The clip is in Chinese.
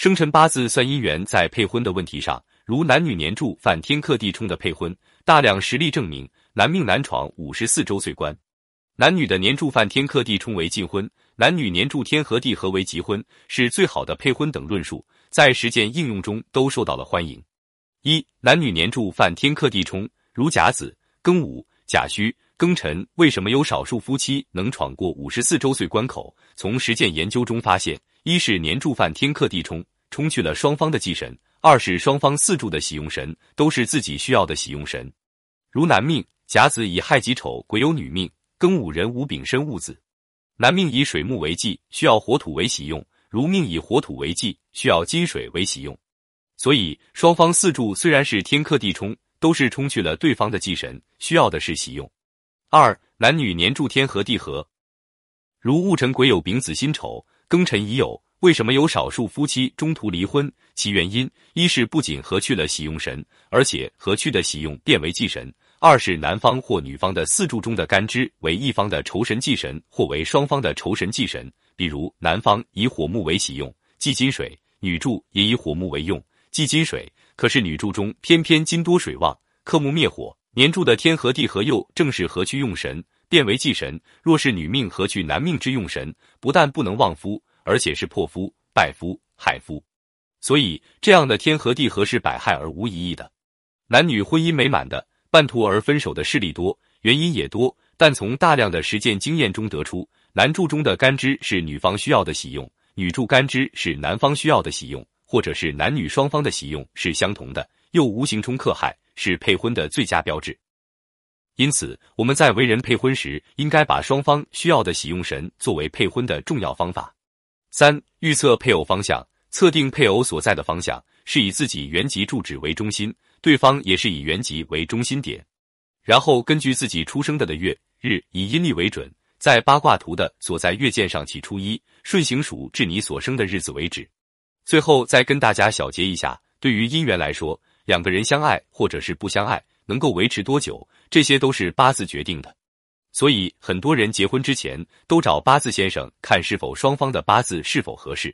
生辰八字算姻缘，在配婚的问题上，如男女年柱犯天克地冲的配婚，大量实例证明男命难闯五十四周岁关。男女的年柱犯天克地冲为禁婚，男女年柱天合地合为吉婚，是最好的配婚等论述，在实践应用中都受到了欢迎。一、男女年柱犯天克地冲，如甲子、庚午、甲戌、庚辰，为什么有少数夫妻能闯过五十四周岁关口？从实践研究中发现。一是年柱犯天克地冲，冲去了双方的忌神；二是双方四柱的喜用神都是自己需要的喜用神。如男命甲子以亥己丑癸酉女命庚午壬午丙申戊子，男命以水木为忌，需要火土为喜用；如命以火土为忌，需要金水为喜用。所以双方四柱虽然是天克地冲，都是冲去了对方的忌神，需要的是喜用。二男女年柱天合地合，如戊辰癸酉丙子辛丑。庚辰已有，为什么有少数夫妻中途离婚？其原因一是不仅合去了喜用神，而且合去的喜用变为忌神；二是男方或女方的四柱中的干支为一方的仇神忌神，或为双方的仇神忌神。比如男方以火木为喜用，忌金水；女柱也以火木为用，忌金水。可是女柱中偏偏金多水旺，克木灭火，年柱的天和地合又正是合去用神。变为忌神，若是女命何去男命之用神，不但不能旺夫，而且是破夫、败夫、害夫。所以这样的天和地合是百害而无一益的。男女婚姻美满的，半途而分手的事例多，原因也多。但从大量的实践经验中得出，男柱中的干支是女方需要的喜用，女柱干支是男方需要的喜用，或者是男女双方的喜用是相同的，又无形冲克害，是配婚的最佳标志。因此，我们在为人配婚时，应该把双方需要的喜用神作为配婚的重要方法。三、预测配偶方向，测定配偶所在的方向，是以自己原籍住址为中心，对方也是以原籍为中心点，然后根据自己出生的的月日，以阴历为准，在八卦图的所在月见上起初一，顺行数至你所生的日子为止。最后再跟大家小结一下，对于姻缘来说，两个人相爱或者是不相爱。能够维持多久，这些都是八字决定的。所以很多人结婚之前都找八字先生看是否双方的八字是否合适。